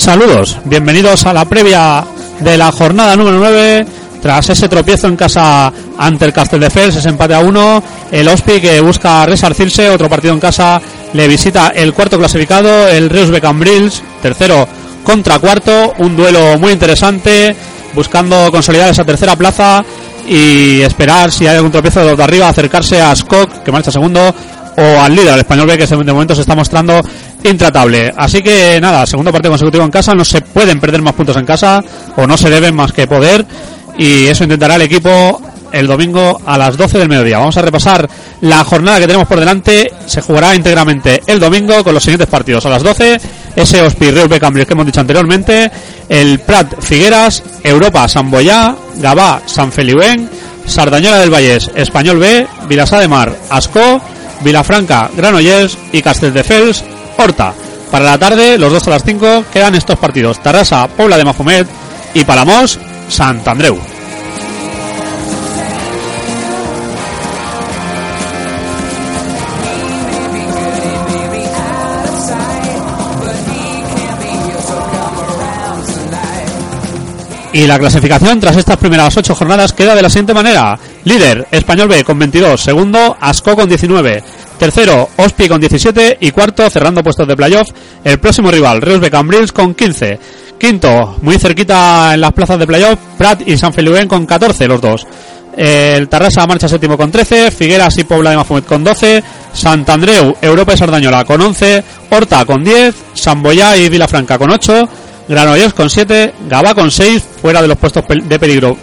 Saludos, bienvenidos a la previa de la jornada número 9. Tras ese tropiezo en casa ante el Castelldefels, ese empate a uno, el Ospi que busca resarcirse, otro partido en casa, le visita el cuarto clasificado, el Reus Cambrils, tercero contra cuarto, un duelo muy interesante, buscando consolidar esa tercera plaza y esperar si hay algún tropiezo de los de arriba, acercarse a Skok, que marcha segundo, o al líder, al español B, que de momento se está mostrando intratable. Así que nada, segundo partido consecutivo en casa, no se pueden perder más puntos en casa, o no se deben más que poder, y eso intentará el equipo el domingo a las 12 del mediodía. Vamos a repasar la jornada que tenemos por delante. Se jugará íntegramente el domingo con los siguientes partidos. A las 12, ese Ospi Reus B Cambrils que hemos dicho anteriormente, el Prat Figueras, Europa San Boyá, Gabá San Feliuén, Sardañola del Vallés, Español B, Vilasá de Mar, Vilafranca, Granollers y Castelldefels, Horta. Para la tarde, los dos a las 5, quedan estos partidos. Tarrasa, Pobla de Mafumet y Palamos, Sant Andreu. Y la clasificación tras estas primeras ocho jornadas queda de la siguiente manera. Líder, Español B con 22. Segundo, Asco con 19. Tercero, Ospi con 17. Y cuarto, cerrando puestos de playoff, el próximo rival, Reus Cambrils con 15. Quinto, muy cerquita en las plazas de playoff, Prat y San Feliuén con 14 los dos. El Tarrasa marcha séptimo con 13, Figueras y Pobla de Mafumet con 12, Santandreu, Europa y Sardañola con 11, Horta con 10, San Boyá y Vilafranca con 8, Granollers con 7, Gabá con 6, fuera de los puestos de peligro,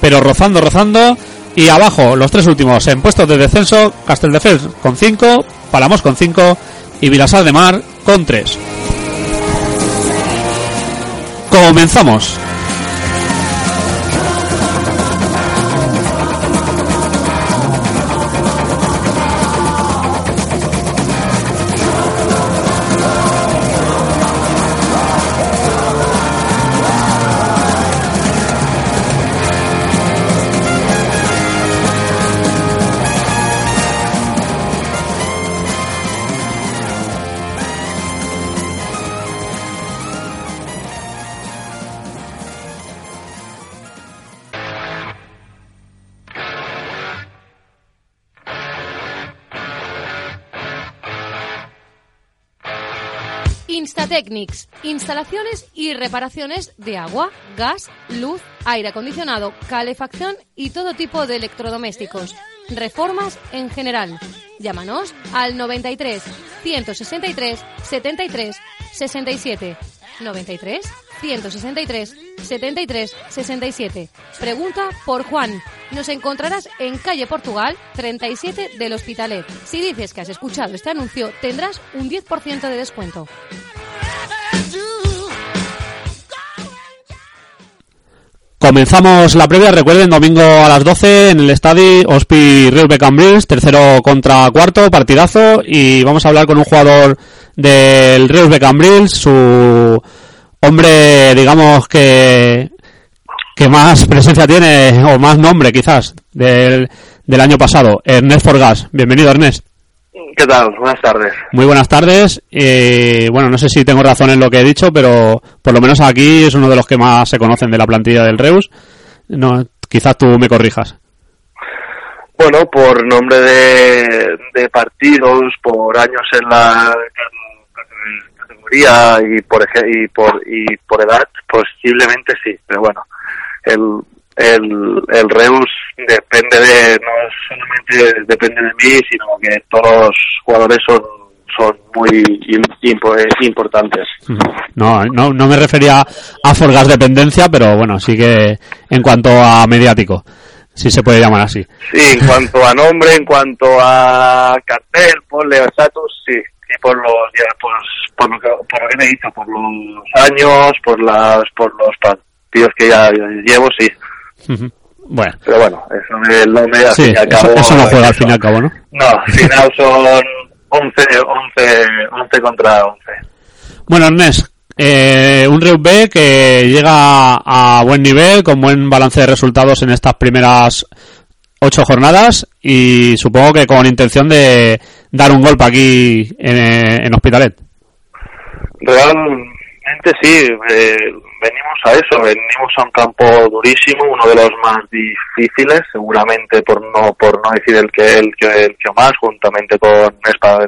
pero rozando, rozando, y abajo los tres últimos en puestos de descenso, Castelldefels con 5, Palamos con 5 y Vilasar de Mar con 3. Comenzamos. Instatecnics, instalaciones y reparaciones de agua, gas, luz, aire acondicionado, calefacción y todo tipo de electrodomésticos. Reformas en general. Llámanos al 93 163 73 67. 93 163 73 67. Pregunta por Juan. Nos encontrarás en calle Portugal 37 del Hospitalet. Si dices que has escuchado este anuncio, tendrás un 10% de descuento. Comenzamos la previa, recuerden, domingo a las 12 en el estadio Ospi Reus Cambrils, tercero contra cuarto, partidazo, y vamos a hablar con un jugador del de Cambrils, su hombre, digamos que que más presencia tiene o más nombre quizás del, del año pasado, Ernest Forgas. Bienvenido, Ernest. ¿Qué tal? Buenas tardes. Muy buenas tardes. Eh, bueno, no sé si tengo razón en lo que he dicho, pero por lo menos aquí es uno de los que más se conocen de la plantilla del Reus. No, quizás tú me corrijas. Bueno, por nombre de, de partidos, por años en la categoría y por, y por y por edad, posiblemente sí, pero bueno, el, el, el Reus depende de, no solamente depende de mí, sino que todos los jugadores son, son muy im- impo- importantes. No, no, no me refería a Forgas dependencia, pero bueno, sí que en cuanto a mediático, si se puede llamar así. Sí, en cuanto a nombre, en cuanto a cartel, ponle estatus, sí. Y por los, ya, pues, por lo que, por lo que me he dicho, por los años, por las, por los partidos que ya llevo, sí. Bueno, Pero bueno, eso del nombre, al sí, fin y al cabo, eso no juega al fin y al cabo, ¿no? No, al final son 11, 11, 11 contra 11. Bueno, Ernest, eh, un Reus B que llega a buen nivel, con buen balance de resultados en estas primeras ocho jornadas y supongo que con intención de dar un golpe aquí en, en Hospitalet. Realmente sí, eh, venimos a eso, venimos a un campo durísimo, uno de los más difíciles, seguramente por no por no decir el que el que el que más, juntamente con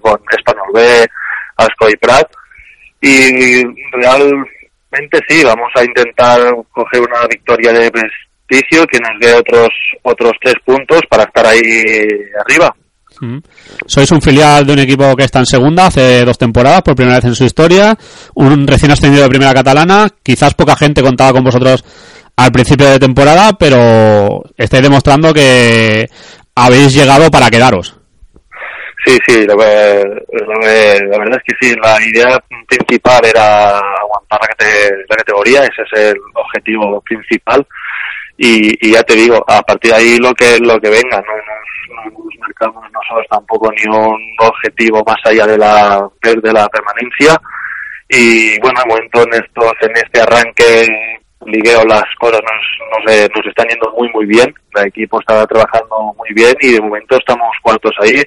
con Espanol B, Asco y Prat. Y realmente sí, vamos a intentar coger una victoria de prestigio que nos dé otros otros tres puntos para estar ahí arriba. Sois un filial de un equipo que está en segunda hace dos temporadas, por primera vez en su historia, un recién ascendido de primera catalana, quizás poca gente contaba con vosotros al principio de temporada, pero estáis demostrando que habéis llegado para quedaros. Sí, sí, la verdad es que sí, la idea principal era aguantar la, la categoría, ese es el objetivo principal. Y, y ya te digo, a partir de ahí lo que lo que venga, no nos, no nos marcamos nosotros tampoco ni un objetivo más allá de la de la permanencia. Y bueno, de momento en estos, en este arranque ligueo las cosas nos, nos, nos están yendo muy muy bien, el equipo está trabajando muy bien y de momento estamos cuartos ahí.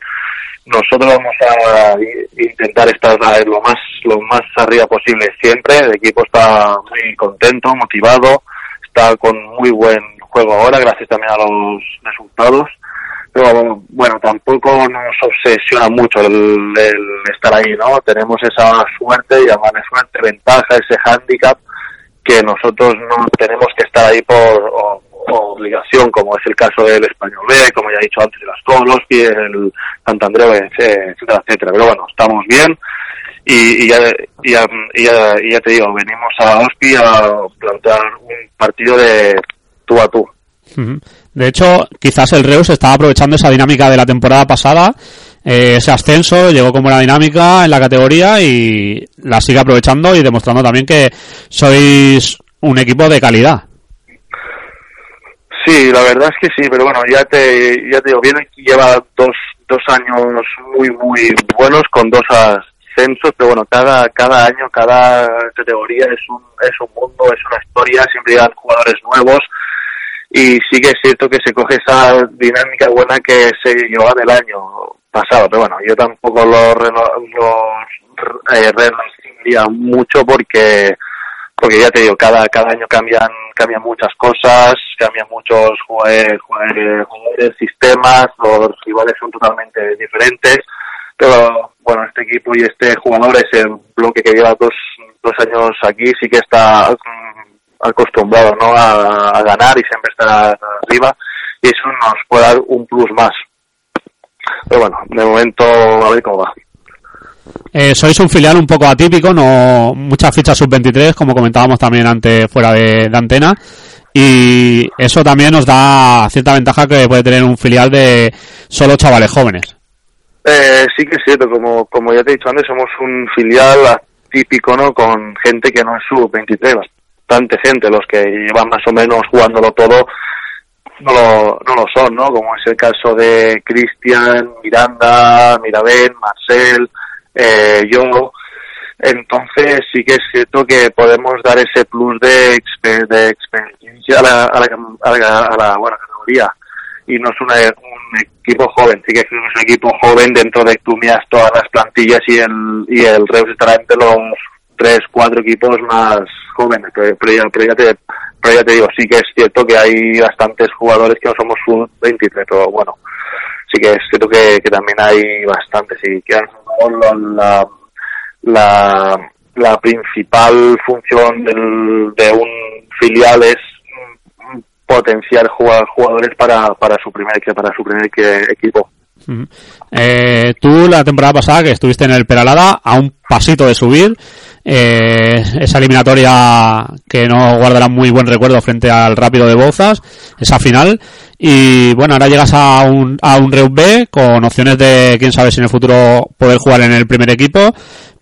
Nosotros vamos a intentar estar lo más lo más arriba posible siempre. El equipo está muy contento motivado está con muy buen juego ahora gracias también a los resultados. Pero bueno tampoco nos obsesiona mucho el, el estar ahí no tenemos esa suerte llamarle suerte ventaja ese hándicap que nosotros no tenemos que estar ahí por o- obligación, como es el caso del Español B, como ya he dicho antes, de las Coloski, el Santandreu, etcétera, etcétera. Pero bueno, estamos bien y, y, ya, y, ya, y ya- y ya te digo, venimos a Hospi a plantear un partido de tú a tú. De hecho, quizás el Reus estaba aprovechando esa dinámica de la temporada pasada, eh, ese ascenso, llegó con buena dinámica en la categoría y la sigue aprovechando y demostrando también que sois un equipo de calidad. Sí, la verdad es que sí, pero bueno, ya te, ya te digo, viene lleva dos, dos años muy, muy buenos con dos pero bueno, cada, cada año, cada categoría es un, es un mundo, es una historia, siempre llegan jugadores nuevos y sí que es cierto que se coge esa dinámica buena que se llevaba del año pasado, pero bueno, yo tampoco lo, lo eh, renunciaría mucho porque porque ya te digo, cada, cada año cambian, cambian muchas cosas, cambian muchos jue- jugadores, sistemas, los rivales son totalmente diferentes, pero bueno, este equipo y este jugador, ese bloque que lleva dos, dos años aquí, sí que está mm, acostumbrado ¿no? a, ganar y siempre está arriba, y eso nos puede dar un plus más. Pero bueno, de momento a ver cómo va. Eh, sois un filial un poco atípico, no muchas fichas sub-23, como comentábamos también antes fuera de antena, y eso también nos da cierta ventaja que puede tener un filial de solo chavales jóvenes. Eh, sí que es cierto, como, como ya te he dicho antes, somos un filial atípico, ¿no? Con gente que no es sub-23, bastante gente, los que llevan más o menos jugándolo todo, no lo, no lo son, ¿no? Como es el caso de Cristian, Miranda, Mirabén, Marcel, eh, yo, Entonces sí que es cierto que podemos dar ese plus de, exper- de experiencia a la, a la, a la- a la, bueno, categoría. Y no es una- un equipo joven, sí que es un equipo joven dentro de que tú miras todas las plantillas y el, y el Reus estará entre los tres, cuatro equipos más jóvenes. Pero, pero ya, pero ya te, pero ya te digo, sí que es cierto que hay bastantes jugadores que no somos sub-23, pero bueno, sí que es cierto que, que también hay bastantes y que la, la, la principal función del, de un filial es potenciar jugadores para, para su primer para su primer equipo. Eh, tú la temporada pasada que estuviste en el Peralada a un pasito de subir eh, esa eliminatoria que no guardará muy buen recuerdo frente al Rápido de Bouzas esa final y bueno ahora llegas a un, a un Reus B con opciones de quién sabe si en el futuro poder jugar en el primer equipo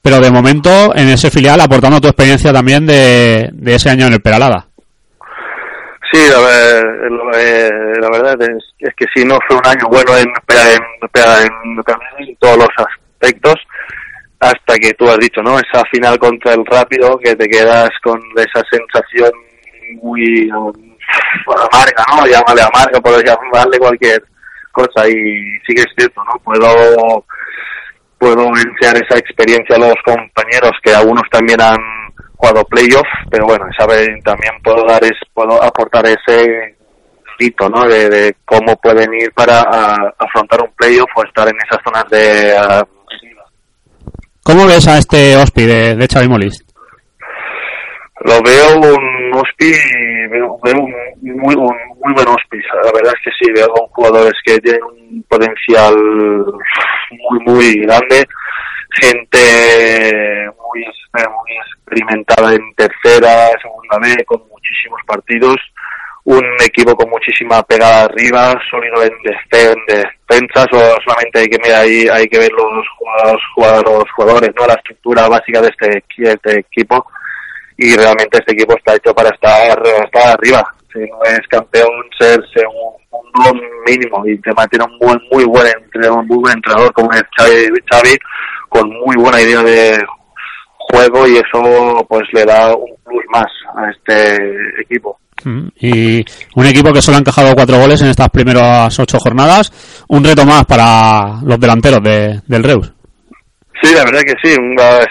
pero de momento en ese filial aportando tu experiencia también de, de ese año en el Peralada Sí, la, la- eh, la verdad es, es que sí, no fue un año bueno en, en, en, en todos los aspectos, hasta que tú has dicho, ¿no? Esa final contra el Rápido, que te quedas con esa sensación muy um, amarga, ¿no? Llámale amarga, por llamarle cualquier cosa, y sí que es cierto, ¿no? Puedo puedo enseñar esa experiencia a los compañeros que algunos también han jugado playoff, pero bueno, sabe, también puedo dar es, puedo aportar ese hito, ¿no? De, de cómo pueden ir para a- afrontar un playoff o estar en esas zonas de ah, ¿Cómo ves a este Ospi de, de Xavi Molist? lo veo un hospi veo, veo un muy un muy buen hospi la verdad es que sí veo jugadores que tienen un potencial muy muy grande gente muy, exper- muy experimentada en tercera segunda B con muchísimos partidos un equipo con muchísima pegada arriba sólido en, defe- en defensas o solamente hay que mirar ahí hay que ver los jugadores, los jugadores no la estructura básica de este, este equipo y realmente este equipo está hecho para estar, estar arriba. Si no es campeón, ser segundo mínimo y te mantiene un buen, muy buen entrenador, muy buen entrenador como es Xavi, Xavi, con muy buena idea de juego y eso pues le da un plus más a este equipo. Mm, Y un equipo que solo ha encajado cuatro goles en estas primeras ocho jornadas. Un reto más para los delanteros de- del Reus. Sí, la verdad que sí.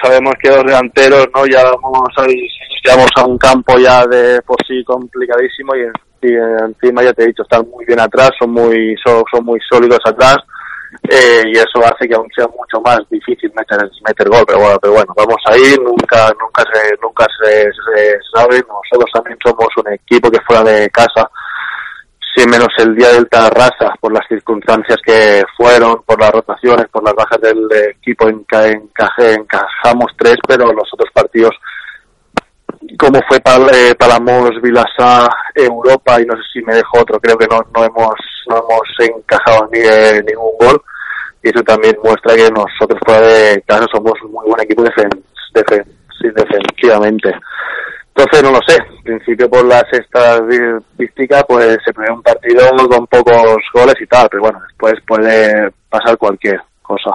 Sabemos que los delanteros no ya vamos a llegamos a un campo ya de por sí complicadísimo y, y encima ya te he dicho están muy bien atrás, son muy son, son muy sólidos atrás eh, y eso hace que aún sea mucho más difícil meter meter gol. Pero bueno, pero bueno, vamos a ir. Nunca nunca se nunca se, sabe. Nosotros también somos un equipo que fuera de casa sí menos el día del Tarrasa, por las circunstancias que fueron, por las rotaciones, por las bajas del equipo, enca- encaje, encajamos tres, pero los otros partidos, como fue Pal, eh, Palamos, Vilasá, Europa, y no sé si me dejo otro, creo que no, no hemos no hemos encajado ni eh, ningún gol, y eso también muestra que nosotros fuera de somos un muy buen equipo defen, defen, defensivamente. Entonces no lo sé, en principio por las estadísticas pues se prevé un partido con pocos goles y tal, pero bueno, después puede pasar cualquier cosa.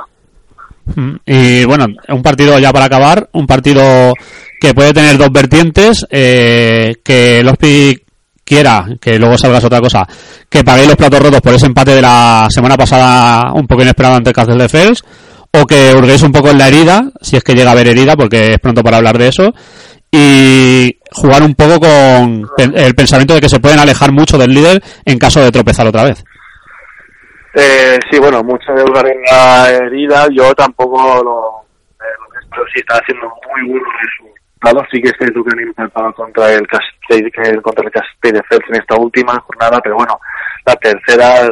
Mm, Y bueno, un partido ya para acabar, un partido que puede tener dos vertientes, eh, que el Ospi quiera, que luego salgas otra cosa, que paguéis los platos rotos por ese empate de la semana pasada un poco inesperado ante el Castel de Fels, o que hurguéis un poco en la herida, si es que llega a haber herida, porque es pronto para hablar de eso, y jugar un poco con el pensamiento de que se pueden alejar mucho del líder en caso de tropezar otra vez. Eh, sí, bueno, mucho de lugar en la herida, yo tampoco lo, eh, lo sí está haciendo muy buenos sí que es cierto que han empatado contra el Castell, contra el Castell de Fels en esta última jornada, pero bueno, la tercera,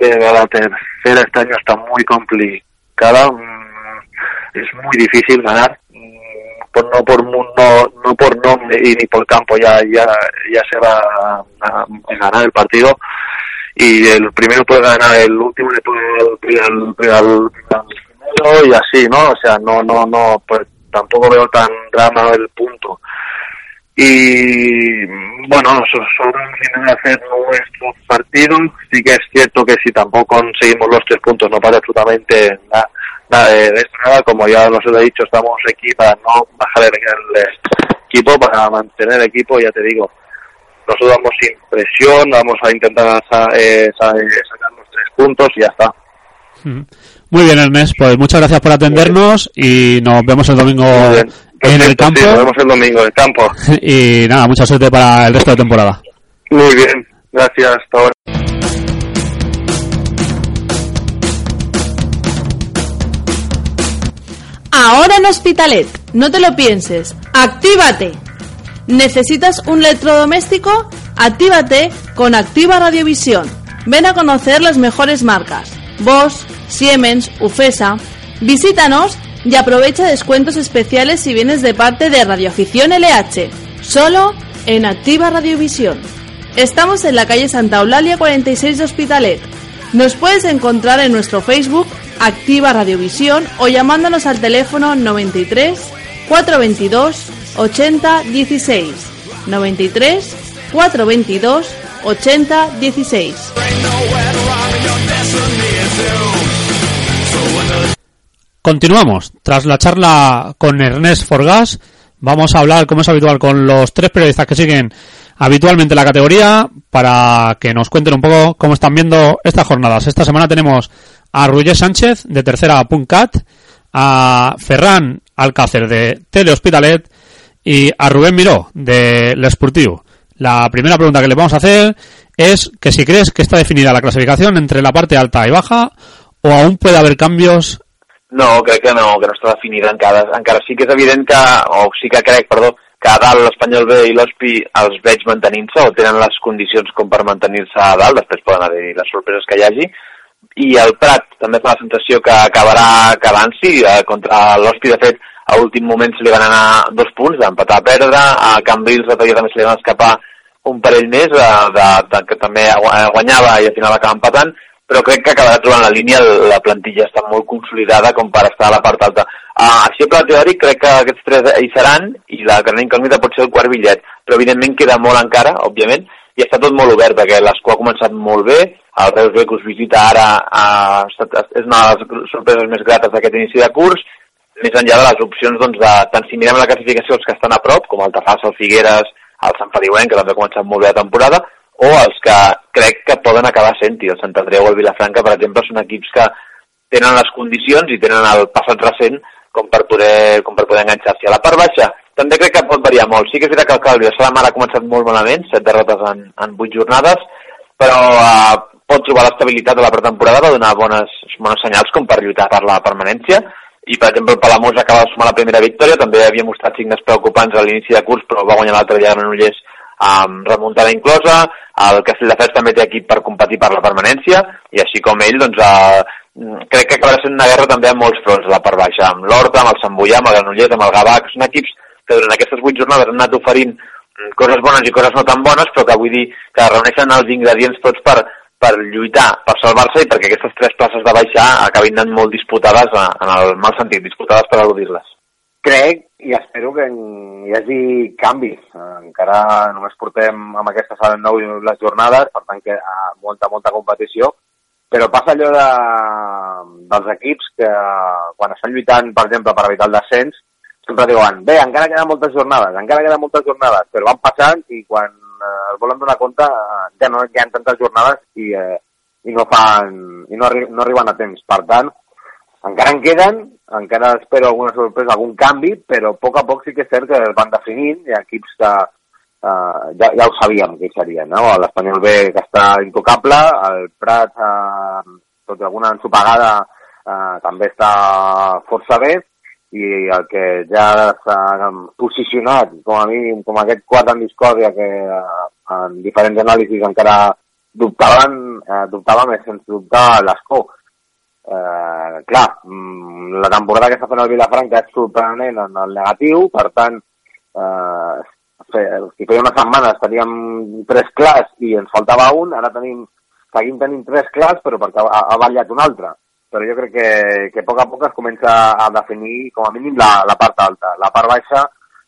de la tercera este año está muy complicada, mm, es muy difícil ganar, mm, por, no por no, no por nombre y ni por campo ya ya ya se va a, ganar el partido. Y el primero puede ganar el último le puede al, al- al primero y así no o sea no no no pues tampoco veo tan drama el punto. Y bueno nosotros intentar hacer nuestro partido sí que es cierto que si tampoco conseguimos los tres puntos no pasa absolutamente na- nada, de esto nada, como ya lo he dicho, estamos aquí para no bajar el, equipo, para mantener el equipo, ya te digo, nosotros vamos sin presión, vamos a intentar sa- eh, eh, sacar los tres puntos y ya está. Muy bien, Ernest, pues muchas gracias por atendernos y nos vemos el domingo en el campo. sí, nos vemos el domingo en el campo. Y nada, mucha suerte para el resto de temporada. Muy bien, gracias, hasta ahora. Ahora en Hospitalet, no te lo pienses, actívate. ¿Necesitas un electrodoméstico? Actívate con Activa Radiovisión. Ven a conocer las mejores marcas. Bosch, Siemens, Ufesa. Visítanos y aprovecha descuentos especiales si vienes de parte de Radioafición LH. Solo en Activa Radiovisión. Estamos en la calle Santa Eulalia 46 de Hospitalet. Nos puedes encontrar en nuestro Facebook Activa Radiovisión o llamándonos al teléfono 93 422 80 16. 93 422 80 16. Continuamos. Tras la charla con Ernest Forgas, vamos a hablar, como es habitual, con los tres periodistas que siguen habitualmente la categoría para que nos cuenten un poco cómo están viendo estas jornadas. Esta semana tenemos a Roger Sánchez de Tercera.cat, a Ferran Alcácer de Tele Hospitalet y a Rubén Miró de L'Esportiu. La primera pregunta que le vamos a hacer es que si crees que está definida la clasificación entre la parte alta y baja o aún puede haver canvios No, crec que no, que no està definida encara. Encara sí que és evident que, o sí que crec, perdó, que a dalt l'Espanyol B i l'Hospi els veig mantenint-se o tenen les condicions com per mantenir-se a dalt, després poden haver les sorpreses que hi hagi, i el Prat també fa la sensació que acabarà quedant-s'hi. Eh, contra l'Hospi, de fet, a últim moment se li van anar dos punts d'empatar a perdre, a Cambrils l'altre dia també se li van escapar un parell més, de, de, de, que també gua- guanyava i al final acaba empatant, però crec que acabarà trobant la línia, la plantilla està molt consolidada com per estar a la part alta. Uh, així a pla teòric crec que aquests tres hi seran i la gran incògnita pot ser el quart bitllet, però evidentment queda molt encara, òbviament, i està tot molt obert perquè l'escó ha començat molt bé, el Reus B que us visita ara estat, és una de les sorpreses més grates d'aquest inici de curs, més enllà de les opcions doncs, de, tant si mirem la classificació els que estan a prop, com el Tafàs, el Figueres, el Sant Feliuenc, que també ha començat molt bé la temporada, o els que crec que poden acabar sent-hi. El Sant Andreu o el Vilafranca, per exemple, són equips que tenen les condicions i tenen el passat recent com per poder, com per poder enganxar-s'hi. A la part baixa també crec que pot variar molt. Sí que és veritat que el Calvi de Salamar ha començat molt malament, set derrotes en, en vuit jornades, però eh, pot trobar l'estabilitat de la pretemporada, va donar bones, bones senyals com per lluitar per la permanència, i per exemple el Palamós acaba de sumar la primera victòria, també havia mostrat signes preocupants a l'inici de curs, però va guanyar l'altre dia a Granollers amb remuntada inclosa, el Castelldefels també té equip per competir per la permanència, i així com ell, doncs, eh, crec que acabarà sent una guerra també a molts fronts la part baixa, amb l'Horta, amb el Sant Boià, amb el Granollers, amb el Gavà, que són equips que durant aquestes vuit jornades han anat oferint mm, coses bones i coses no tan bones, però que vull dir que reuneixen els ingredients tots per, per lluitar, per salvar-se i perquè aquestes tres places de baixar acabin anant molt disputades, eh, en el mal sentit, disputades per al·ludir-les. crec i espero que hi hagi canvis. Encara només portem amb aquestes a nou les jornades, per tant que molta, molta competició, però passa allò de, dels equips que quan estan lluitant, per exemple, per evitar el descens, sempre diuen, bé, encara queden moltes jornades, encara queden moltes jornades, però van passant i quan eh, es volen donar compte eh, ja no hi ha tantes jornades i, eh, i no fan i no, arri no arriben a temps. Per tant, encara en queden, encara espero alguna sorpresa, algun canvi, però a poc a poc sí que és cert que es van definint, ha equips que uh, ja, ja ho sabíem que hi serien, no? L'Espanyol B que està intocable, el Prat, uh, tot i alguna ensopegada, uh, també està força bé, i el que ja s'ha posicionat com a mínim, com aquest quart en discòrdia que uh, en diferents anàlisis encara dubtaven, uh, dubtava més sense dubte l'escó eh, clar, mm, la temporada que està fent el Vilafranca és sorprenent en el negatiu, per tant, eh, si feia unes setmanes teníem tres clars i ens faltava un, ara tenim, seguim tenint tres clars, però perquè ha, ha ballat un altre. Però jo crec que, que a poc a poc es comença a definir, com a mínim, la, la part alta. La part baixa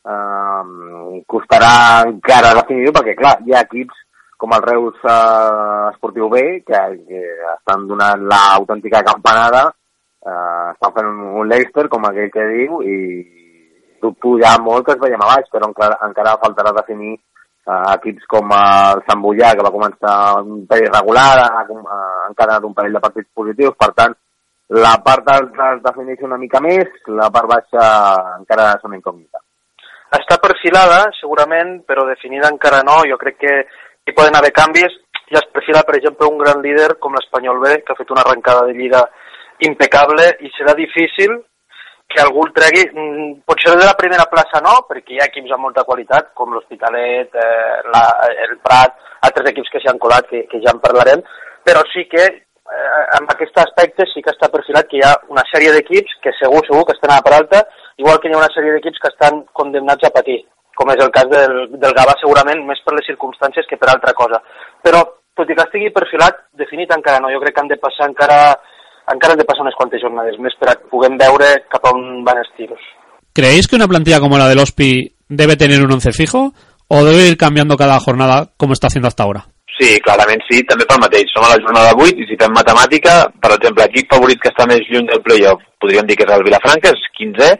eh, costarà encara definir-ho, perquè, clar, hi ha equips com el Reus eh, Esportiu B, que, que estan donant l'autèntica campanada, eh, estan fent un, un Leicester, com aquell que diu, i dubto ja molt que es veiem a baix, però encara, encara faltarà definir eh, equips com el Sant Bullà, que va començar un parell regular, ha, ha encara un parell de partits positius, per tant, la part alta es defineix una mica més, la part baixa encara és una incògnita. Està perfilada, segurament, però definida encara no. Jo crec que hi poden haver canvis. Ja es perfila, per exemple, un gran líder com l'Espanyol B, que ha fet una arrencada de lliga impecable i serà difícil que algú el tregui, mm, potser de la primera plaça no, perquè hi ha equips amb molta qualitat, com l'Hospitalet, eh, la, el Prat, altres equips que s'hi han colat, que, que ja en parlarem, però sí que eh, en aquest aspecte sí que està perfilat que hi ha una sèrie d'equips que segur, segur que estan a la part alta, igual que hi ha una sèrie d'equips que estan condemnats a patir, com és el cas del, del Gavà segurament, més per les circumstàncies que per altra cosa. Però, tot i que estigui perfilat, definit encara no. Jo crec que han de passar encara encara han de passar unes quantes jornades més per a que puguem veure cap a on van els tiros. ¿Creéis que una plantilla como la del OSPI debe tener un once fijo o debe ir cambiando cada jornada como está haciendo hasta ahora? Sí, clarament sí, també pel mateix. Som a la jornada 8 i si fem matemàtica, per exemple, l'equip favorit que està més lluny del playoff, podríem dir que és el Vilafranca, és 15è,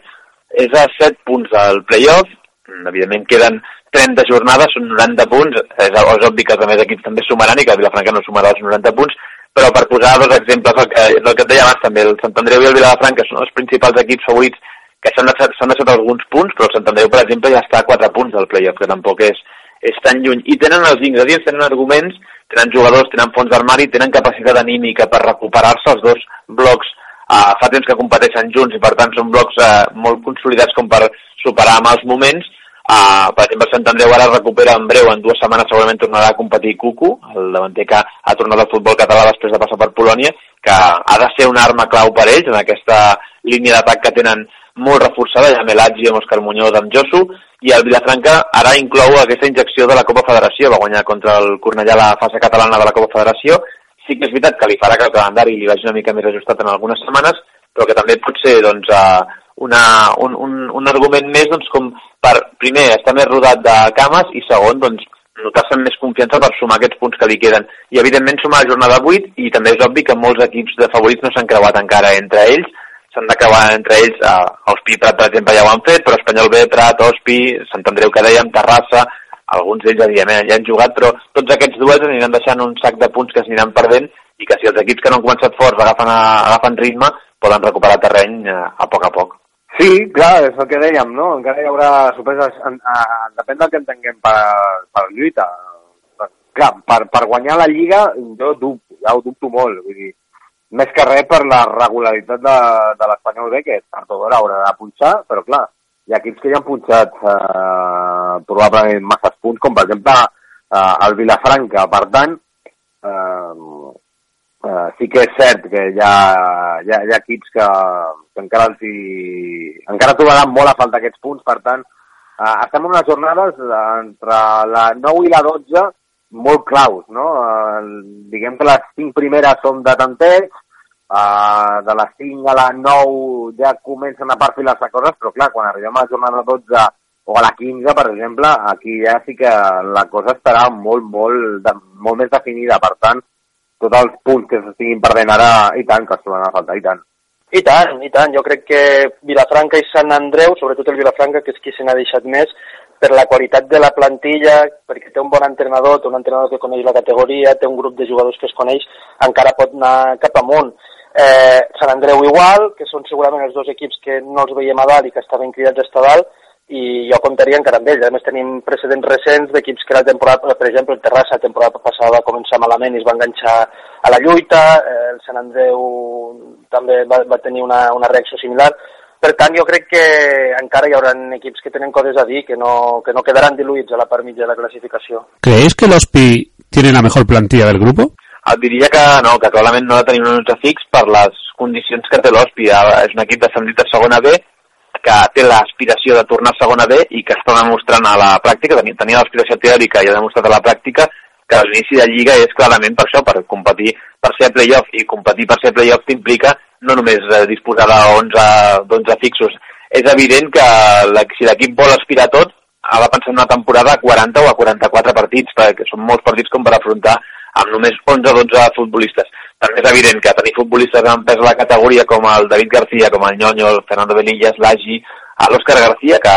és a 7 punts del playoff, evidentment queden 30 jornades, són 90 punts, és, és obvi que els altres equips també sumaran i que Vilafranca no sumarà els 90 punts, però per posar dos exemples, el que, el que et deia abans també, el Sant Andreu i el Vilafranca són els principals equips favorits que s'han deixat, deixat alguns punts, però el Sant Andreu, per exemple, ja està a 4 punts del playoff, que tampoc és, és tan lluny. I tenen els ingredients, tenen arguments, tenen jugadors, tenen fons d'armari, tenen capacitat anímica per recuperar-se els dos blocs uh, fa temps que competeixen junts i per tant són blocs uh, molt consolidats com per superar mals moments. Uh, per exemple, Sant Andreu ara recupera en breu, en dues setmanes segurament tornarà a competir Cucu, el davanter que ha tornat al futbol català després de passar per Polònia, que ha de ser una arma clau per ells en aquesta línia d'atac que tenen molt reforçada, ja Melatgi amb Òscar Muñoz amb Josu, i el Vilafranca ara inclou aquesta injecció de la Copa Federació, va guanyar contra el Cornellà la fase catalana de la Copa Federació, sí que és veritat que li farà que el calendari li vagi una mica més ajustat en algunes setmanes, però que també pot ser doncs, uh, una, un, un, un argument més doncs, com per, primer, estar més rodat de cames i segon, doncs, notar-se amb més confiança per sumar aquests punts que li queden. I, evidentment, sumar la jornada 8 i també és obvi que molts equips de favorits no s'han creuat encara entre ells, s'han de creuar entre ells, eh, Ospi Prat, per exemple, ja ho han fet, però Espanyol B, Prat, Ospi, Sant Andreu, que dèiem, Terrassa, alguns d'ells eh, ja han jugat, però tots aquests duels aniran deixant un sac de punts que s'aniran perdent i que si els equips que no han començat forts agafen, a, agafen ritme, poden recuperar terreny eh, a poc a poc. Sí, clar, és el que dèiem, no? Encara hi haurà sorpreses, en, en, depèn del que entenguem per, per lluita. Per, clar, per, per guanyar la Lliga jo dubto, ja ho dubto molt, vull dir, més que res per la regularitat de, de l'Espanyol B, que tard o d'hora haurà de punxar, però clar, hi ha equips que ja han punxat eh, probablement masses punts, com per exemple eh, el Vilafranca. Per tant, eh, eh, sí que és cert que hi ha, hi ha, hi ha equips que, que encara els hi, encara trobaran molt a falta aquests punts, per tant, eh, estem en unes jornades entre la 9 i la 12 molt claus, no? Eh, diguem que les 5 primeres són de tanteig, Uh, de les 5 a les 9 ja comencen a perfilar-se coses, però clar, quan arribem a la jornada 12 o a la 15, per exemple, aquí ja sí que la cosa estarà molt, molt, de, molt més definida. Per tant, tots els punts que s'estiguin perdent ara, i tant, que es troben a faltar, i tant. I tant, i tant. Jo crec que Vilafranca i Sant Andreu, sobretot el Vilafranca, que és qui se n'ha deixat més, per la qualitat de la plantilla, perquè té un bon entrenador, té un entrenador que coneix la categoria, té un grup de jugadors que es coneix, encara pot anar cap amunt. Eh, Sant Andreu igual, que són segurament els dos equips que no els veiem a dalt i que estaven cridats a estar dalt, i jo comptaria encara amb ells. A més, tenim precedents recents d'equips que la temporada, per exemple, el Terrassa, la temporada passada va començar malament i es va enganxar a la lluita, eh, el Sant Andreu també va, va tenir una, una reacció similar. Per tant, jo crec que encara hi haurà equips que tenen coses a dir, que no, que no quedaran diluïts a la part mitja de la classificació. ¿Creéis que los PI tienen la mejor plantilla del grupo? Et diria que no, que clarament no ha de tenir un 11 fix per les condicions que té l'Hospi. És un equip descendit a segona B que té l'aspiració de tornar a segona B i que està demostrant a la pràctica, tenia, l'aspiració teòrica i ha demostrat a la pràctica que l'inici de Lliga és clarament per això, per competir per ser playoff i competir per ser playoff t'implica no només eh, disposar d'11 fixos. És evident que si l'equip vol aspirar tot, ha de pensar en una temporada a 40 o a 44 partits, perquè són molts partits com per afrontar amb només 11 o 12 futbolistes. També és evident que tenir futbolistes amb pes la categoria com el David García, com el Ñoño, el Fernando Benillas, l'Agi, l'Òscar García, que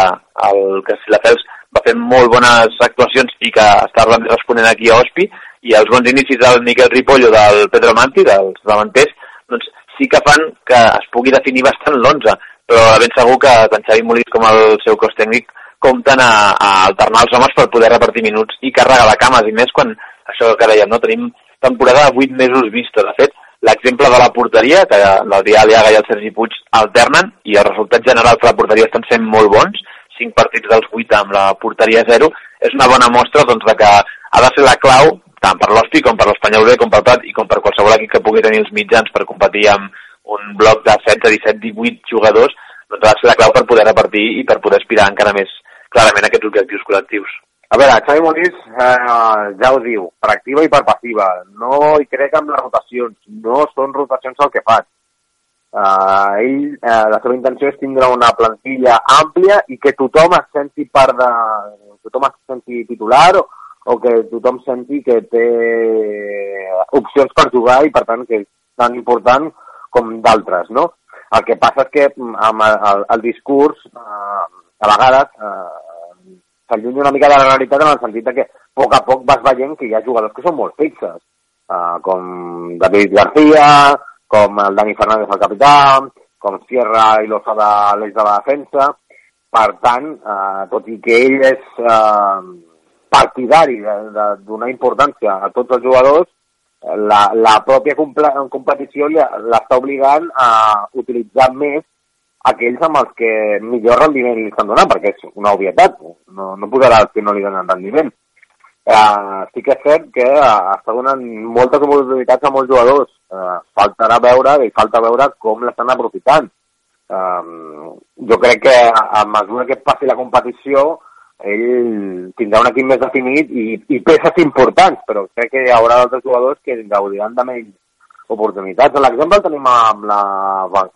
el Castelldefels va fer molt bones actuacions i que està responent aquí a Ospi, i els bons inicis del Miquel Ripollo, del Pedro Manti, dels davanters, doncs sí que fan que es pugui definir bastant l'11, però ben segur que tant Xavi Molís com el seu cos tècnic compten a, a alternar els homes per poder repartir minuts i carregar la cames, i més quan, això que dèiem, no? tenim temporada de 8 mesos vista. De fet, l'exemple de la porteria, que l'Adrià Aliaga i el Sergi Puig alternen, i els resultats generals de la porteria estan sent molt bons, 5 partits dels 8 amb la porteria 0, és una bona mostra doncs, de que ha de ser la clau, tant per l'Hospi com per l'Espanyol B, com per Prat i com per qualsevol equip que pugui tenir els mitjans per competir amb un bloc de 16, 17, 18 jugadors, doncs ha de ser la clau per poder repartir i per poder aspirar encara més clarament aquests objectius col·lectius. A veure, Xavi Molís eh, ja ho diu, per activa i per passiva. No hi crec amb les rotacions, no són rotacions el que fa. Uh, ell, uh, la seva intenció és tindre una plantilla àmplia i que tothom es senti part de... tothom es senti titular o, o que tothom senti que té opcions per jugar i per tant que és tan important com d'altres, no? El que passa és que mm, amb el, el, el discurs uh, a vegades uh, s'allunya una mica de la realitat en el sentit de que a poc a poc vas veient que hi ha jugadors que són molt fixes, uh, com David García, com el Dani Fernández el capità, com Sierra i Lozada a l'eix de la defensa. Per tant, eh, tot i que ell és eh, partidari de, de donar importància a tots els jugadors, la, la pròpia competició l'està obligant a utilitzar més aquells amb els que millor rendiment li estan donant, perquè és una obvietat, no, no posarà els que no li donen rendiment. Uh, sí que és cert que uh, està donant moltes oportunitats a molts jugadors. Uh, faltarà veure i falta veure com l'estan aprofitant. Uh, jo crec que a, mesura que passi la competició ell tindrà un equip més definit i, i peces importants, però crec que hi haurà altres jugadors que gaudiran de menys oportunitats. L'exemple el tenim amb la,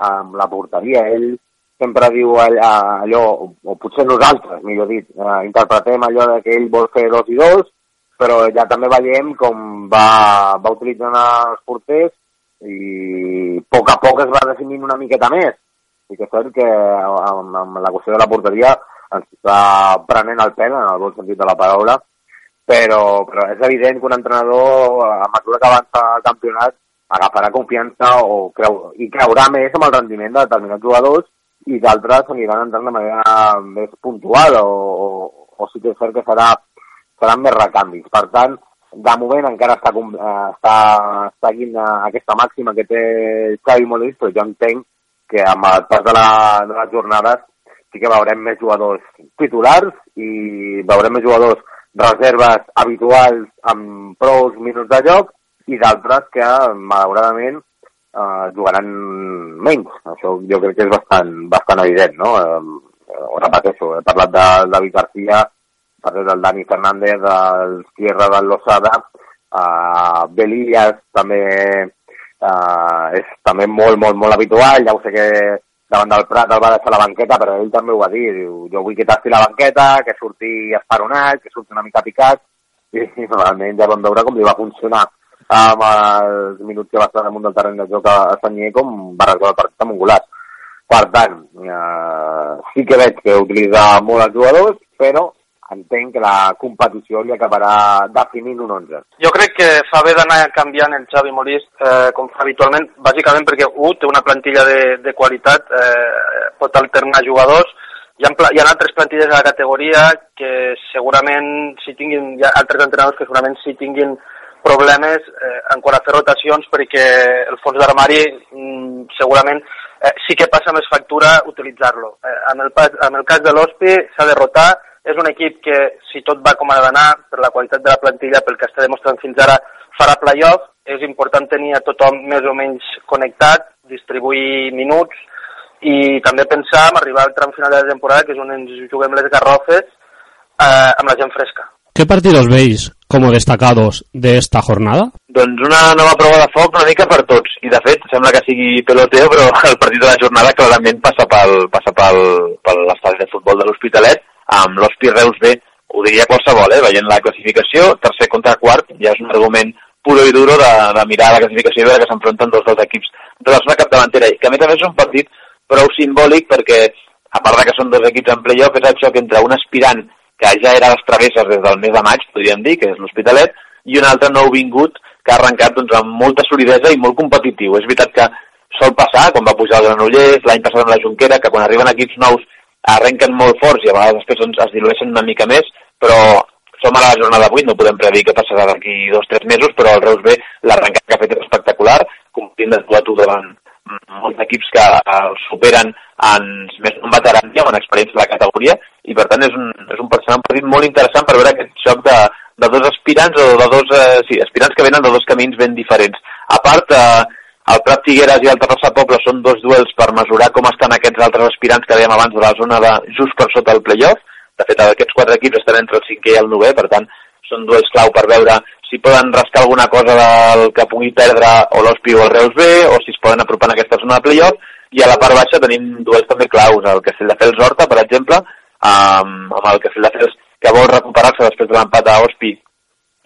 amb la porteria. Ell sempre diu allò, o potser nosaltres, millor dit, eh, interpretem allò que ell vol fer dos i dos, però ja també veiem com va, va utilitzant els porters i a poc a poc es va definint una miqueta més. I que és que amb, amb la qüestió de la porteria ens està prenent el pèl, en el bon sentit de la paraula, però, però és evident que un entrenador, a mesura que avança el campionat, agafarà confiança o creu, i creurà més amb el rendiment de determinats jugadors i d'altres aniran entrant de manera més puntual o, o, o sí que és cert que serà, seran més recanvis. Per tant, de moment encara està, eh, està seguint aquesta màxima que té Xavi Molins, però jo entenc que amb el pas de, la, de les jornades sí que veurem més jugadors titulars i veurem més jugadors reserves habituals amb prou minuts de joc i d'altres que, malauradament, eh, jugaran menys. Això jo crec que és bastant, bastant evident, no? Eh, ho repeteixo, he parlat de David García, he parlat del Dani Fernández, del Sierra del Losada, eh, Belillas també eh, és també molt, molt, molt habitual, ja ho sé que davant del Prat el va deixar la banqueta, però ell també ho va dir, diu, jo vull que tasti la banqueta, que surti esperonat, que surti una mica picat, i normalment ja vam veure com li va funcionar amb els minuts que va estar damunt del terreny de joc a Sanyer com va resoldre el partit amb un golat. Per tant, eh, sí que veig que utilitza molt els jugadors, però entenc que la competició li acabarà definint un 11. Jo crec que fa bé d'anar canviant el Xavi Molís, eh, com fa habitualment, bàsicament perquè, un, té una plantilla de, de qualitat, eh, pot alternar jugadors, hi ha, hi ha altres plantilles de la categoria que segurament si tinguin, hi ha altres entrenadors que segurament si tinguin problemes eh, en quant a fer rotacions perquè el fons d'armari mm, segurament eh, sí que passa més factura utilitzar-lo. Eh, en, el, en el cas de l'Hospi s'ha de rotar, és un equip que si tot va com ha d'anar per la qualitat de la plantilla, pel que està demostrant fins ara, farà playoff, és important tenir a tothom més o menys connectat, distribuir minuts i també pensar en arribar al tram final de la temporada, que és on ens juguem les garrofes, eh, amb la gent fresca. ¿Qué partidos veis como destacados de esta jornada? Doncs una nova prova de foc una mica per tots. I de fet, sembla que sigui peloteo, però el partit de la jornada clarament passa pel, passa pel, per l'estadi de futbol de l'Hospitalet, amb l'Hospi Reus B, ho diria qualsevol, eh? veient la classificació, tercer contra quart, ja és un argument puro i duro de, de mirar la classificació i veure que s'enfronten dos dels equips de la zona capdavantera, i que a més a més és un partit prou simbòlic perquè, a part de que són dos equips en playoff, és el xoc entre un aspirant que ja era a les travesses des del mes de maig, podríem dir, que és l'Hospitalet, i un altre nou vingut que ha arrencat doncs, amb molta solidesa i molt competitiu. És veritat que sol passar, quan va pujar el Granollers, l'any passat amb la Junquera, que quan arriben equips nous arrenquen molt forts i a vegades després doncs, es dilueixen una mica més, però som a la jornada 8, no podem predir què passarà d'aquí dos o tres mesos, però el Reus B l'arrencat que ha fet és espectacular, competint de tu a tu davant molts equips que el superen en més en veterania o en experiència de la categoria i per tant és un, és un, un partit molt interessant per veure aquest xoc de, de dos aspirants o de dos, eh, sí, aspirants que venen de dos camins ben diferents. A part, eh, el Prat Figueres i el Terrassa Poble són dos duels per mesurar com estan aquests altres aspirants que dèiem abans de la zona de just per sota el playoff. De fet, aquests quatre equips estan entre el cinquè i el novè, per tant, són duels clau per veure si poden rascar alguna cosa del que pugui perdre o l'Hospi o el Reus B, o si es poden apropar en aquesta zona de playoff, i a la part baixa tenim duels també claus, el Castelldefels Horta, per exemple, amb, amb el Castelldefels que vol recuperar-se després de l'empat a Hospi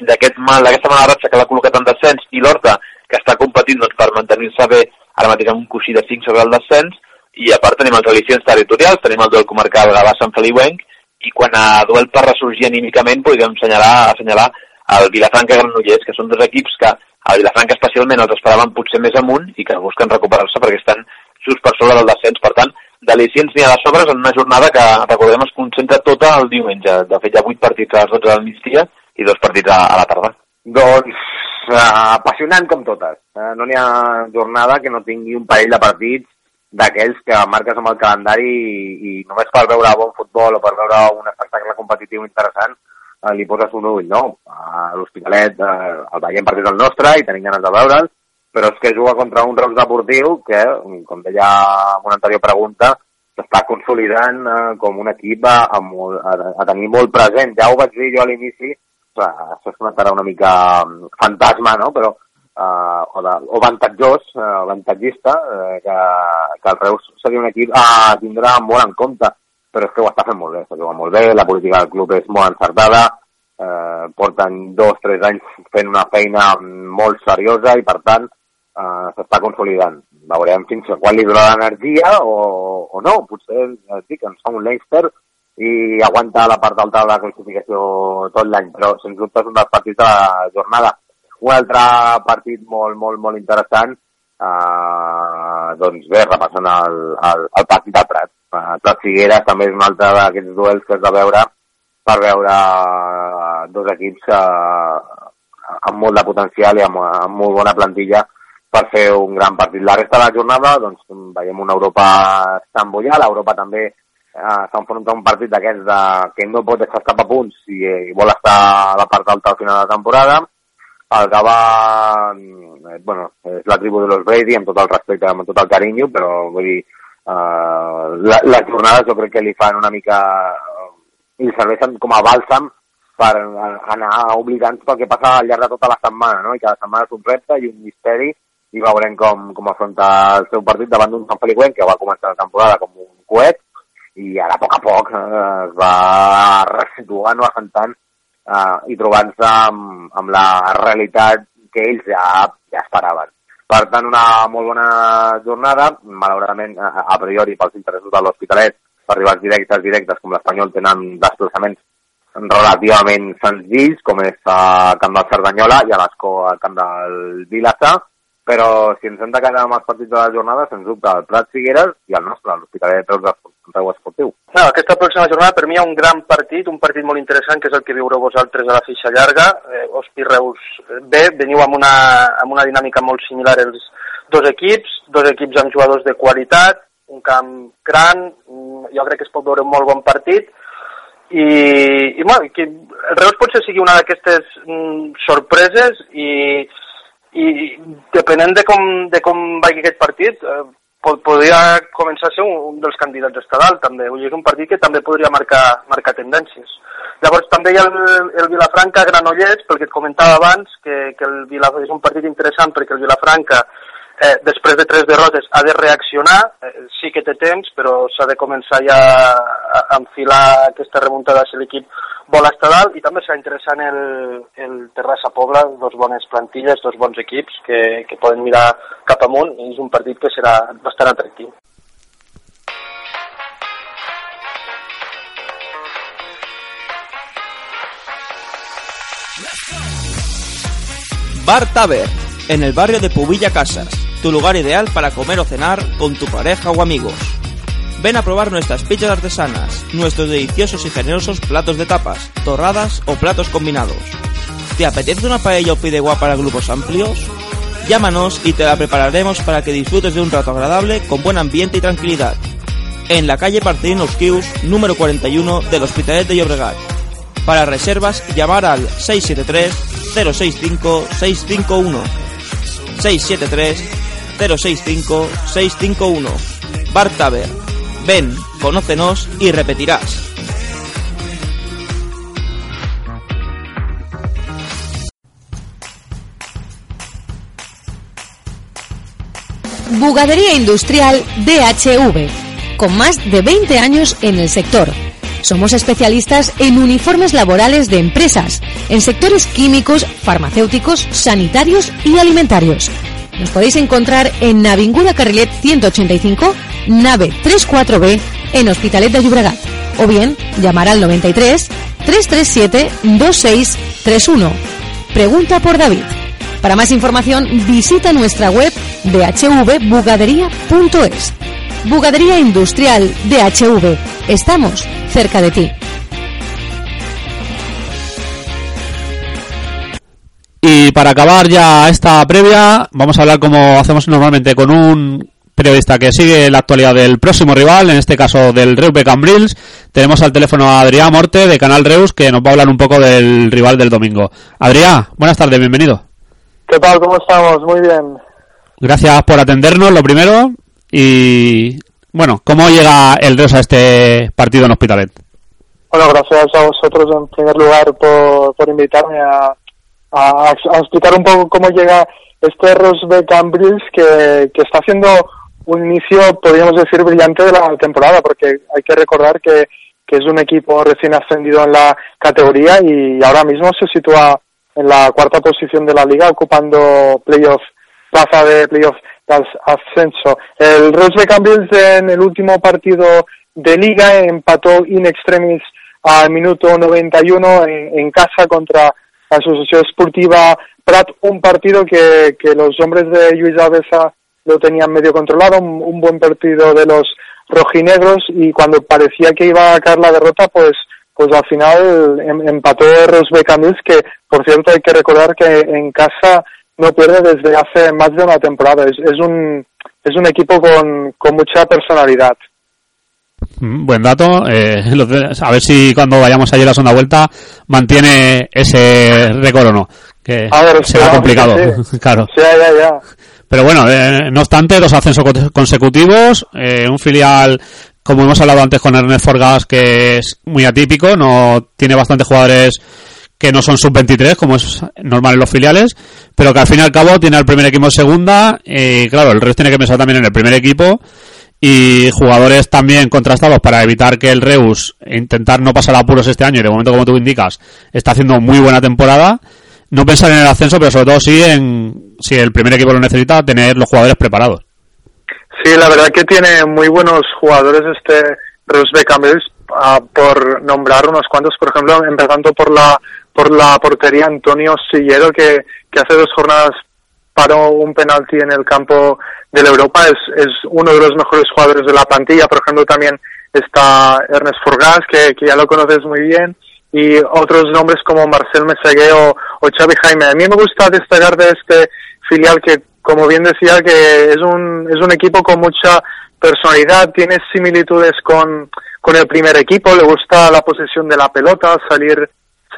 d'aquest mal, d'aquesta mala ratxa que l'ha col·locat en descens, i l'Horta, que està competint doncs, per mantenir-se bé ara mateix amb un coixí de 5 sobre el descens, i a part tenim els al·licients territorials, tenim el duel comarcal Gavà Sant Feliuenc, i quan a duel per ressorgir anímicament podríem assenyalar, assenyalar el Vilafranca i Granollers, que són dos equips que a Vilafranca especialment els esperaven potser més amunt i que busquen recuperar-se perquè estan just per sobre del descens. Per tant, d'al·licients n'hi ha de sobres en una jornada que, recordem, es concentra tota el diumenge. De fet, hi ha vuit partits a les 12 del migdia i dos partits a, a la tarda. Doncs uh, apassionant com totes. Uh, no n'hi ha jornada que no tingui un parell de partits d'aquells que marques amb el calendari i, i només per veure bon futbol o per veure un espectacle competitiu interessant eh, li poses un ull, no? A l'Hospitalet eh, el veiem perquè és el nostre i tenim ganes de veure'l, però és que juga contra un Reus deportiu que, com deia en una anterior pregunta, s'està consolidant eh, com un equip a, a, a, tenir molt present. Ja ho vaig dir jo a l'inici, això és una una mica mm, fantasma, no? però uh, o, de, o avantatjós, uh, avantatgista, uh, que, que el Reus seria un equip a tindrà molt en compte, però és que ho està fent molt bé, està jugant molt bé, la política del club és molt encertada, eh, porten dos tres anys fent una feina molt seriosa i per tant eh, s'està consolidant. Veurem fins a quan li dura l'energia o, o no, potser sí, que ens fa un Leicester i aguanta la part alta de la classificació tot l'any, però sens dubte és un dels partits de la jornada. Un altre partit molt, molt, molt interessant, eh, doncs bé, repassant el, el, el partit del Prat. Eh, Prat Figueres també és un altre d'aquests duels que has de veure per veure eh, dos equips que, amb molt de potencial i amb, amb molt bona plantilla per fer un gran partit. La resta de la jornada, doncs, veiem una Europa estambollada, l'Europa també eh, s'enfronta a un partit d'aquests de, que no pot deixar cap a punts i, i vol estar a la part alta al final de la temporada el Gavà, eh, bueno, és la tribu de los Brady, amb tot el respecte, amb tot el carinyo, però vull dir, eh, la, les jornades jo crec que li fan una mica... Eh, li serveixen com a bàlsam per anar obligant pel que passa al llarg de tota la setmana, no? I cada setmana és un repte i un misteri i veurem com, com afronta el seu partit davant d'un Sant Feliuenc que va començar la temporada com un coet i ara a poc a poc eh, es va resituant o assentant eh, i trobant-se amb, amb la realitat que ells ja, ja esperaven. Per tant, una molt bona jornada, malauradament, a, a priori, pels interessos de l'Hospitalet, per rivals directes, directes, com l'Espanyol, tenen desplaçaments relativament senzills, com és a Camp del Cerdanyola i a l'Escó al Camp del Vilassar, però si ens hem de quedar amb els partits de la jornada, sens dubte, el Prat Figueres i el nostre, l'Hospitalet de Reus Esportiu. No, aquesta pròxima jornada per mi hi ha un gran partit, un partit molt interessant, que és el que viureu vosaltres a la fitxa llarga. Eh, Hospi Reus B, veniu amb una, amb una dinàmica molt similar els dos equips, dos equips amb jugadors de qualitat, un camp gran, mm, jo crec que es pot veure un molt bon partit, i, i bueno, que el Reus potser sigui una d'aquestes mm, sorpreses i i depenent de com, de com vagi aquest partit, eh, podria començar a ser un, un dels candidats estatal, també. Vull dir, és un partit que també podria marcar, marcar tendències. Llavors també hi ha el, el Vilafranca-Granollers, pel que et comentava abans, que, que el Vilafranca és un partit interessant perquè el Vilafranca eh, després de tres derrotes ha de reaccionar, eh, sí que té temps, però s'ha de començar ja a, enfilar aquesta remuntada si l'equip vol estar dalt. I també serà interessant el, el Terrassa Pobla, dos bones plantilles, dos bons equips que, que poden mirar cap amunt. I és un partit que serà bastant atractiu. Bar Taber, en el barrio de Pubilla Casas, tu lugar ideal para comer o cenar con tu pareja o amigos. Ven a probar nuestras pizzas artesanas, nuestros deliciosos y generosos platos de tapas, torradas o platos combinados. ¿Te apetece una paella o fideuá para grupos amplios? Llámanos y te la prepararemos para que disfrutes de un rato agradable con buen ambiente y tranquilidad. En la calle Parcerinos Quius, número 41 del Hospitalet de Llobregat. Para reservas, llamar al 673-065-651. 673-065-651. Bar Taber. Ven, conócenos y repetirás. Bugadería Industrial DHV, con más de 20 años en el sector. Somos especialistas en uniformes laborales de empresas, en sectores químicos, farmacéuticos, sanitarios y alimentarios. Nos podéis encontrar en Navinguda Carrilet 185, nave 34B, en Hospitalet de Llobregat. O bien, llamar al 93 337 2631. Pregunta por David. Para más información, visita nuestra web dhvbugadería.es. Bugadería Industrial DHV. Estamos cerca de ti. Y para acabar ya esta previa, vamos a hablar como hacemos normalmente con un periodista que sigue la actualidad del próximo rival, en este caso del Reus de Cambrils. Tenemos al teléfono a Adrián Morte de Canal Reus que nos va a hablar un poco del rival del domingo. Adrián, buenas tardes, bienvenido. ¿Qué tal? ¿Cómo estamos? Muy bien. Gracias por atendernos, lo primero. Y bueno, ¿cómo llega el Reus a este partido en Hospitalet? Bueno, gracias a vosotros en primer lugar por, por invitarme a, a, a explicar un poco cómo llega este Rosbe Cambrils que, que está haciendo un inicio, podríamos decir, brillante de la temporada, porque hay que recordar que, que es un equipo recién ascendido en la categoría y ahora mismo se sitúa en la cuarta posición de la liga, ocupando playoff, plaza de playoff de ascenso. El Rosbe Cambrils en el último partido de liga empató in extremis al minuto 91 en, en casa contra Asociación Esportiva Prat, un partido que, que los hombres de Luis Avesa lo tenían medio controlado, un, un, buen partido de los rojinegros y cuando parecía que iba a caer la derrota, pues pues al final em, empató Rosbe Camils, que por cierto hay que recordar que en casa no pierde desde hace más de una temporada. Es, es un es un equipo con, con mucha personalidad. Mm, Buen dato. Eh, a ver si cuando vayamos allí a la segunda vuelta mantiene ese récord o no. Que a ver, será complicado. Sí. claro. Sí, ya, ya. Pero bueno, eh, no obstante, dos ascensos consecutivos, eh, un filial, como hemos hablado antes con Ernest Forgas, que es muy atípico, no tiene bastantes jugadores que no son sub-23, como es normal en los filiales, pero que al fin y al cabo tiene al primer equipo en segunda, y claro, el Reus tiene que pensar también en el primer equipo, y jugadores también contrastados para evitar que el Reus intentar no pasar apuros este año, y de momento, como tú indicas, está haciendo muy buena temporada, no pensar en el ascenso, pero sobre todo sí en, si el primer equipo lo necesita, tener los jugadores preparados. Sí, la verdad que tiene muy buenos jugadores este Reus Becamels, uh, por nombrar unos cuantos, por ejemplo, empezando por la por la portería Antonio Sillero, que hace dos jornadas paró un penalti en el campo de la Europa, es, es uno de los mejores jugadores de la plantilla, por ejemplo, también está Ernest Forgas, que, que ya lo conoces muy bien, y otros nombres como Marcel Mesegué o, o Xavi Jaime. A mí me gusta destacar de este filial que, como bien decía, que es un, es un equipo con mucha personalidad, tiene similitudes con, con el primer equipo, le gusta la posesión de la pelota, salir,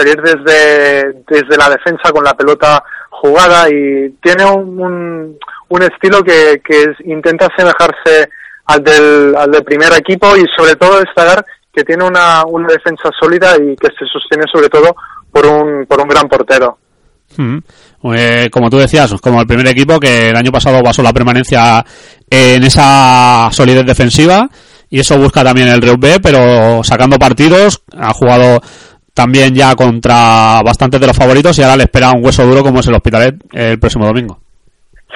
salir desde, desde la defensa con la pelota jugada y tiene un, un, estilo que, que intenta asemejarse al del, al del primer equipo y sobre todo destacar que tiene una, una defensa sólida y que se sostiene sobre todo por un, por un gran portero. Mm. Eh, como tú decías, como el primer equipo que el año pasado basó la permanencia en esa solidez defensiva y eso busca también el Reus B, pero sacando partidos, ha jugado también ya contra bastantes de los favoritos y ahora le espera un hueso duro como es el Hospitalet el próximo domingo.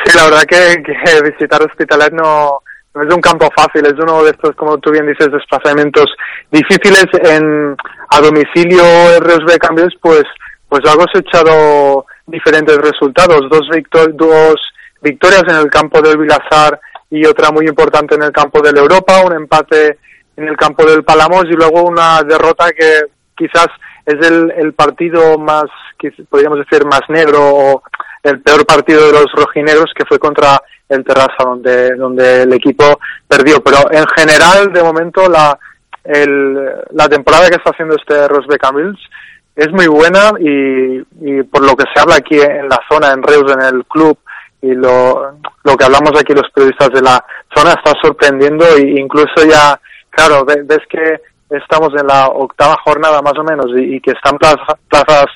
Sí, la verdad que, que visitar Hospitalet no, es un campo fácil, es uno de estos, como tú bien dices, desplazamientos difíciles en a domicilio el Reus B Cambios, pues pues ha cosechado diferentes resultados, dos, victor dos victorias en el campo del Vilazar y otra muy importante en el campo del Europa, un empate en el campo del Palamos y luego una derrota que quizás es el, el partido más, podríamos decir, más negro o el peor partido de los rojinegros que fue contra el Terrassa donde, donde el equipo perdió. Pero en general, de momento, la, el, la temporada que está haciendo este Rosbeck es muy buena y, y por lo que se habla aquí en la zona, en Reus, en el club, y lo, lo que hablamos aquí los periodistas de la zona está sorprendiendo e incluso ya, claro, ves que estamos en la octava jornada más o menos y, que están plazas, plazas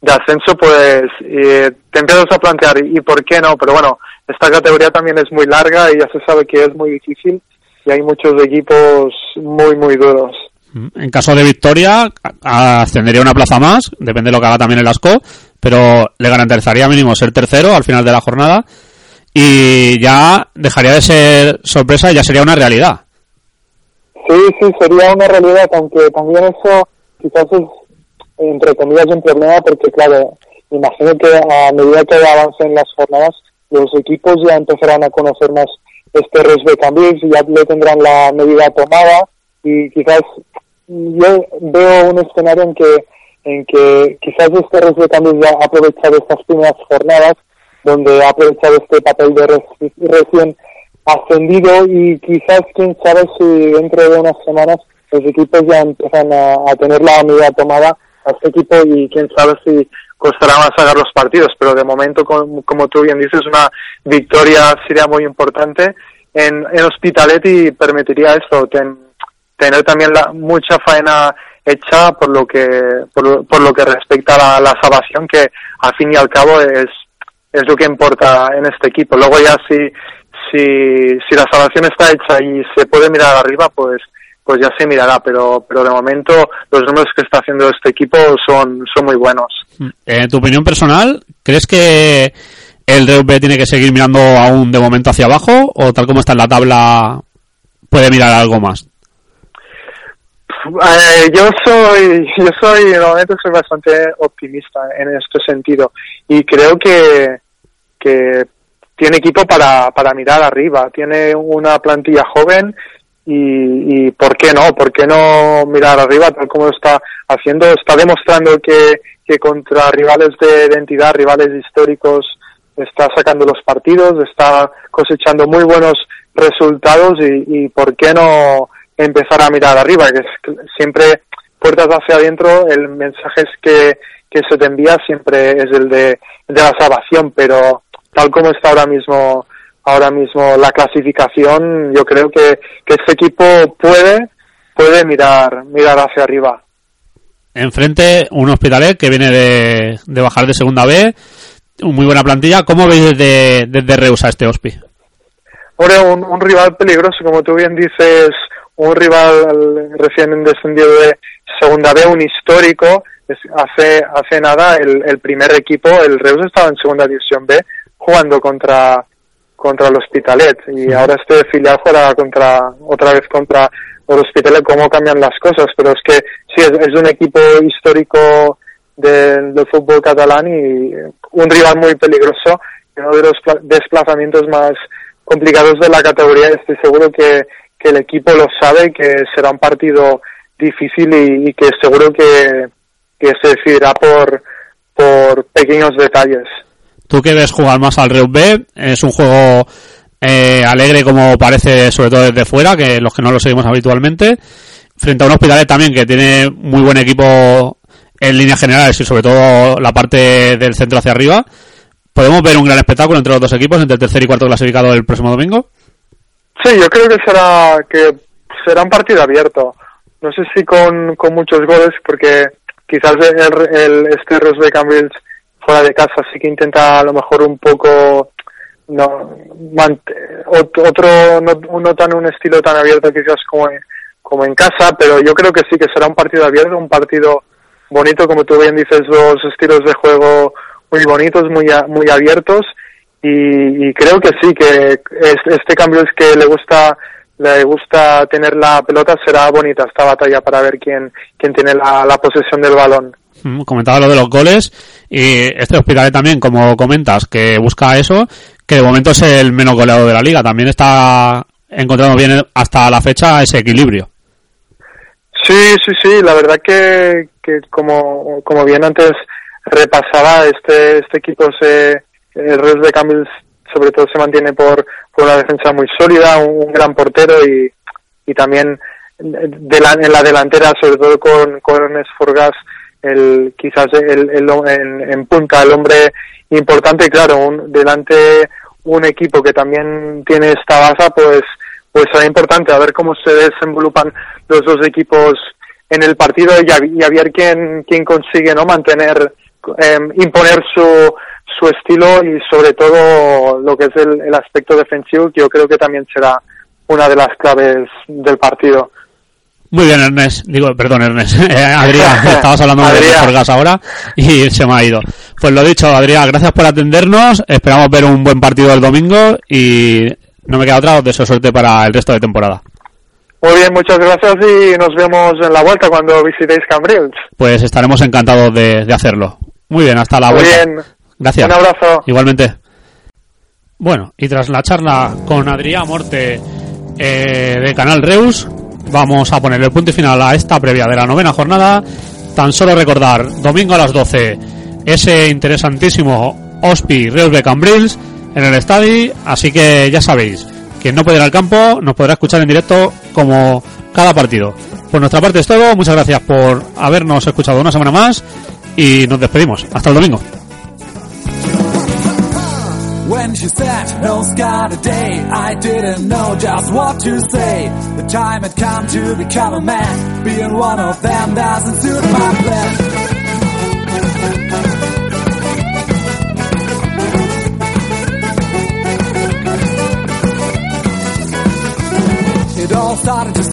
de ascenso, pues eh, te empiezas a plantear, ¿y por qué no? Pero bueno, esta categoría también es muy larga y ya se sabe que es muy difícil y hay muchos equipos muy, muy duros. En caso de victoria, ascendería una plaza más, depende de lo que haga también el ASCO, pero le garantizaría mínimo ser tercero al final de la jornada y ya dejaría de ser sorpresa y ya sería una realidad. Sí, sí, sería una realidad, aunque también eso quizás es, entre comillas, un problema porque, claro, imagino que a medida que avancen las jornadas, los equipos ya empezarán a conocer más este res de cambios y ya le tendrán la medida tomada. Y quizás yo veo un escenario en que en que quizás este res de cambios ya ha aprovechado estas primeras jornadas donde ha aprovechado este papel de recién ascendido y quizás quién sabe si dentro de unas semanas los equipos ya empiezan a, a tener la unidad tomada a este equipo y quién sabe si costará más sacar los partidos, pero de momento, como, como tú bien dices, una victoria sería muy importante en, en Hospitalet y permitiría esto, ten, tener también la, mucha faena hecha por lo que por, por lo que respecta a la, salvación que al fin y al cabo es es lo que importa en este equipo. Luego ya si si si la salvación está hecha y se puede mirar arriba pues pues ya se mirará, pero, pero de momento los números que está haciendo este equipo son, son muy buenos. En tu opinión personal, ¿crees que el RB tiene que seguir mirando aún de momento hacia abajo o tal como está en la tabla puede mirar algo más? Eh, yo soy, yo soy, normalmente soy bastante optimista en este sentido y creo que, que tiene equipo para, para mirar arriba, tiene una plantilla joven y, y por qué no, por qué no mirar arriba tal como está haciendo, está demostrando que, que contra rivales de identidad, rivales históricos, está sacando los partidos, está cosechando muy buenos resultados y, y por qué no empezar a mirar arriba, que es siempre puertas hacia adentro, el mensaje es que, que se te envía siempre es el de, de la salvación, pero tal como está ahora mismo ahora mismo la clasificación, yo creo que, que este equipo puede, puede mirar, mirar hacia arriba. Enfrente un Hospitalet que viene de, de bajar de segunda B, muy buena plantilla. ¿Cómo veis desde, desde Reus a este Hospi? Hombre, un, un rival peligroso, como tú bien dices, un rival recién descendido de segunda B, un histórico. Hace, hace nada el, el primer equipo, el Reus estaba en segunda división B, jugando contra, contra el Hospitalet. Y ahora este filial juega contra otra vez contra el Hospitalet cómo cambian las cosas. Pero es que sí es, es un equipo histórico del, del, fútbol catalán y un rival muy peligroso uno de los desplazamientos más complicados de la categoría. Estoy seguro que, que el equipo lo sabe que será un partido difícil y, y que seguro que, que se decidirá por por pequeños detalles Tú que ves jugar más al B, es un juego eh, alegre como parece sobre todo desde fuera, que los que no lo seguimos habitualmente, frente a un Hospitalet también que tiene muy buen equipo en líneas generales y sobre todo la parte del centro hacia arriba. ¿Podemos ver un gran espectáculo entre los dos equipos, entre el tercer y cuarto clasificado el próximo domingo? Sí, yo creo que será que será un partido abierto. No sé si con, con muchos goles, porque quizás el, el este Rosbeck Cambridge de casa sí que intenta a lo mejor un poco no otro no, tan un estilo tan abierto quizás como en, como en casa pero yo creo que sí que será un partido abierto un partido bonito como tú bien dices dos estilos de juego muy bonitos muy muy abiertos y, creo que sí que es- este cambio es que le gusta le gusta tener la pelota será bonita esta batalla para ver quién quién tiene la, la posesión del balón. Mm, Comentaba lo de los goles y este Hospitalet también, como comentas, que busca eso, que de momento es el menos goleado de la liga. También está encontrando bien hasta la fecha ese equilibrio. Sí, sí, sí, la verdad que, que como, como bien antes repasaba, este, este equipo se, el Reus de Camils sobre todo se mantiene por, por una defensa muy sólida, un, gran portero y, y también en la delantera, sobre todo con, con Esforgas, el, quizás el, el, en, punta, el hombre importante, claro, un, delante un equipo que también tiene esta baza, pues, pues será importante a ver cómo se desenvolupan los dos equipos en el partido y a, y a ver quién, quién consigue no mantener, eh, imponer su, su estilo y sobre todo lo que es el, el aspecto defensivo, que yo creo que también será una de las claves del partido. Muy bien, Ernest. Digo, perdón, Ernest. Eh, Adrián, estabas hablando de Adrián. Forgas ahora y se me ha ido. Pues lo dicho, Adrián, gracias por atendernos. Esperamos ver un buen partido el domingo y no me queda otra, os deseo suerte para el resto de temporada. Muy bien, muchas gracias y nos vemos en la vuelta cuando visitéis Cambrils. Pues estaremos encantados de, de hacerlo. Muy bien, hasta la Muy vuelta. bien. Gracias. Un abrazo. Igualmente. Bueno, y tras la charla con Adrián Morte eh, de Canal Reus, vamos a poner el punto final a esta previa de la novena jornada. Tan solo recordar, domingo a las 12, ese interesantísimo Ospi Reus Cambrils en el estadio. Así que ya sabéis, quien no puede ir al campo nos podrá escuchar en directo como cada partido. Por nuestra parte es todo. Muchas gracias por habernos escuchado una semana más y nos despedimos. Hasta el domingo. When she said, no sky today, I didn't know just what to say. The time had come to become a man. Being one of them doesn't suit my plan. It all started just